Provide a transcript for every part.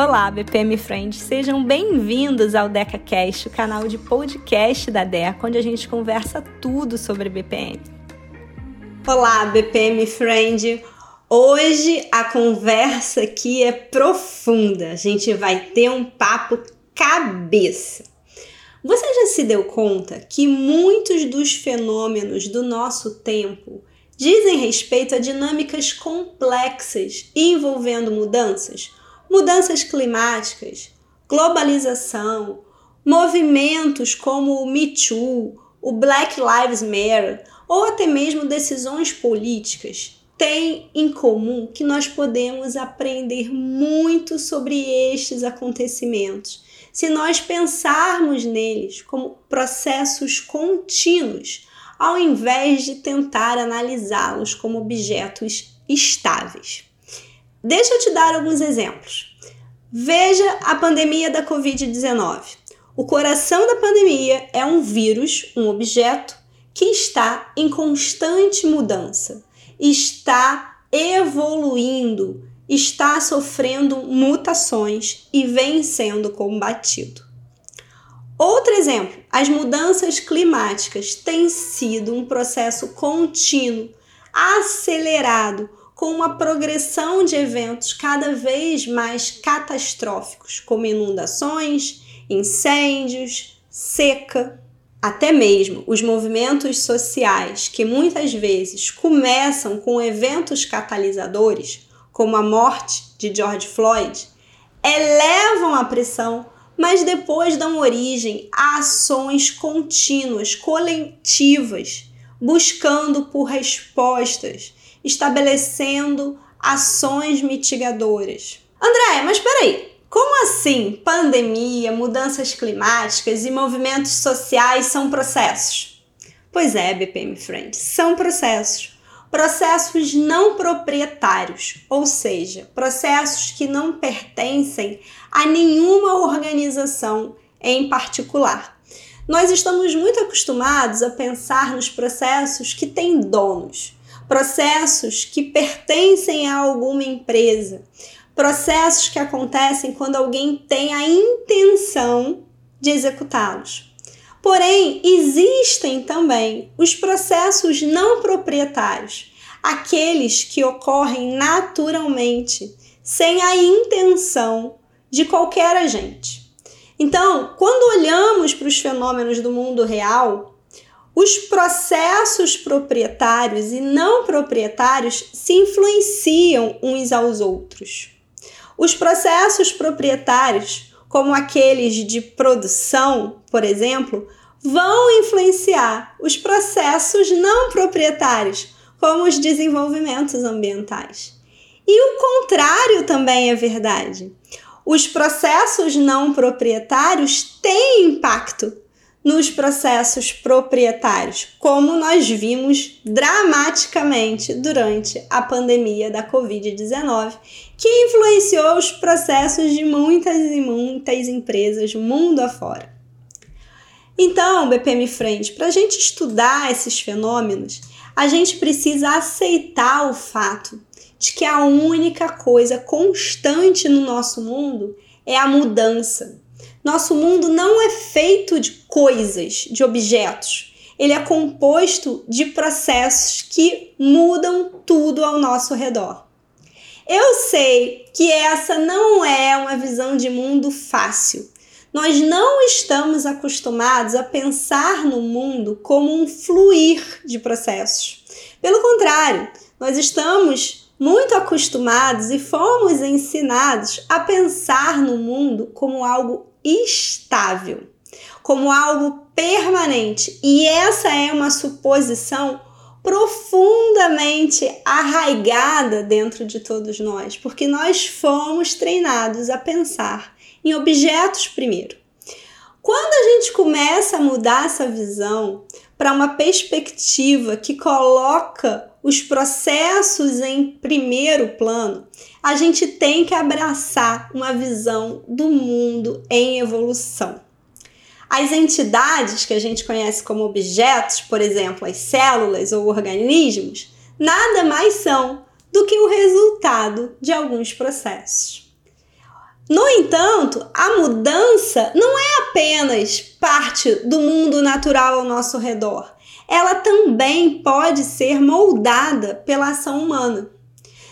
Olá, BPM Friends, sejam bem-vindos ao DecaCast, o canal de podcast da Deca, onde a gente conversa tudo sobre BPM. Olá, BPM Friend! Hoje a conversa aqui é profunda, a gente vai ter um papo cabeça. Você já se deu conta que muitos dos fenômenos do nosso tempo dizem respeito a dinâmicas complexas envolvendo mudanças? Mudanças climáticas, globalização, movimentos como o Me Too, o Black Lives Matter ou até mesmo decisões políticas têm em comum que nós podemos aprender muito sobre estes acontecimentos se nós pensarmos neles como processos contínuos, ao invés de tentar analisá-los como objetos estáveis. Deixa eu te dar alguns exemplos. Veja a pandemia da Covid-19. O coração da pandemia é um vírus, um objeto que está em constante mudança, está evoluindo, está sofrendo mutações e vem sendo combatido. Outro exemplo, as mudanças climáticas têm sido um processo contínuo, acelerado, com uma progressão de eventos cada vez mais catastróficos, como inundações, incêndios, seca, até mesmo os movimentos sociais, que muitas vezes começam com eventos catalisadores, como a morte de George Floyd, elevam a pressão, mas depois dão origem a ações contínuas, coletivas, buscando por respostas estabelecendo ações mitigadoras. André, mas peraí, como assim pandemia, mudanças climáticas e movimentos sociais são processos? Pois é, BPM Friends, são processos. Processos não proprietários, ou seja, processos que não pertencem a nenhuma organização em particular. Nós estamos muito acostumados a pensar nos processos que têm donos, processos que pertencem a alguma empresa, processos que acontecem quando alguém tem a intenção de executá-los. Porém, existem também os processos não proprietários, aqueles que ocorrem naturalmente, sem a intenção de qualquer agente. Então, quando olhamos para os fenômenos do mundo real, os processos proprietários e não proprietários se influenciam uns aos outros. Os processos proprietários, como aqueles de produção, por exemplo, vão influenciar os processos não proprietários, como os desenvolvimentos ambientais. E o contrário também é verdade. Os processos não proprietários têm impacto nos processos proprietários, como nós vimos dramaticamente durante a pandemia da Covid-19, que influenciou os processos de muitas e muitas empresas mundo afora. Então, BPM Frente, para a gente estudar esses fenômenos, a gente precisa aceitar o fato de que a única coisa constante no nosso mundo é a mudança nosso mundo não é feito de coisas, de objetos. Ele é composto de processos que mudam tudo ao nosso redor. Eu sei que essa não é uma visão de mundo fácil. Nós não estamos acostumados a pensar no mundo como um fluir de processos. Pelo contrário, nós estamos muito acostumados e fomos ensinados a pensar no mundo como algo estável, como algo permanente. E essa é uma suposição profundamente arraigada dentro de todos nós, porque nós fomos treinados a pensar em objetos primeiro. Quando a gente começa a mudar essa visão para uma perspectiva que coloca os processos em primeiro plano, a gente tem que abraçar uma visão do mundo em evolução. As entidades que a gente conhece como objetos, por exemplo, as células ou organismos, nada mais são do que o resultado de alguns processos. No entanto, a mudança não é apenas parte do mundo natural ao nosso redor. Ela também pode ser moldada pela ação humana.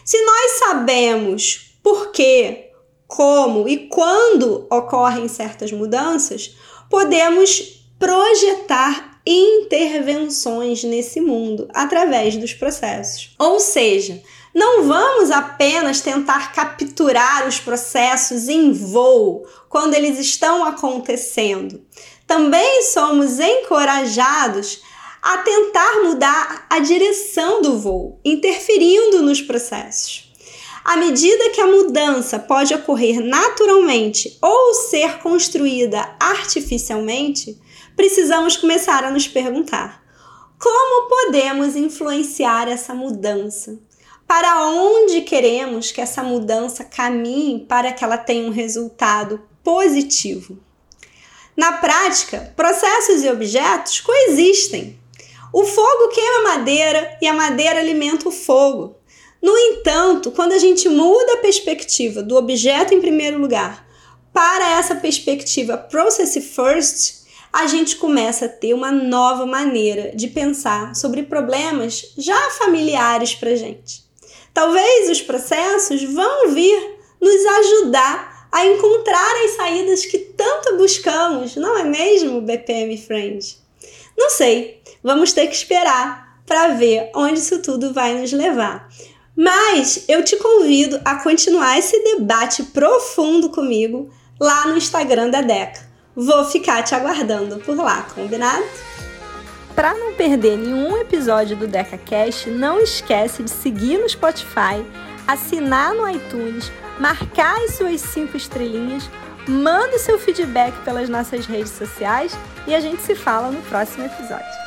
Se nós sabemos por quê, como e quando ocorrem certas mudanças, podemos projetar intervenções nesse mundo através dos processos. Ou seja, não vamos apenas tentar capturar os processos em voo quando eles estão acontecendo. Também somos encorajados a tentar mudar a direção do voo, interferindo nos processos. À medida que a mudança pode ocorrer naturalmente ou ser construída artificialmente, precisamos começar a nos perguntar: como podemos influenciar essa mudança? para onde queremos que essa mudança caminhe para que ela tenha um resultado positivo. Na prática, processos e objetos coexistem. O fogo queima a madeira e a madeira alimenta o fogo. No entanto, quando a gente muda a perspectiva do objeto em primeiro lugar para essa perspectiva process first, a gente começa a ter uma nova maneira de pensar sobre problemas já familiares para gente. Talvez os processos vão vir nos ajudar a encontrar as saídas que tanto buscamos, não é mesmo, BPM Friend? Não sei, vamos ter que esperar para ver onde isso tudo vai nos levar. Mas eu te convido a continuar esse debate profundo comigo lá no Instagram da Deca. Vou ficar te aguardando por lá, combinado? Para não perder nenhum episódio do DecaCast, não esquece de seguir no Spotify, assinar no iTunes, marcar as suas cinco estrelinhas, manda seu feedback pelas nossas redes sociais e a gente se fala no próximo episódio.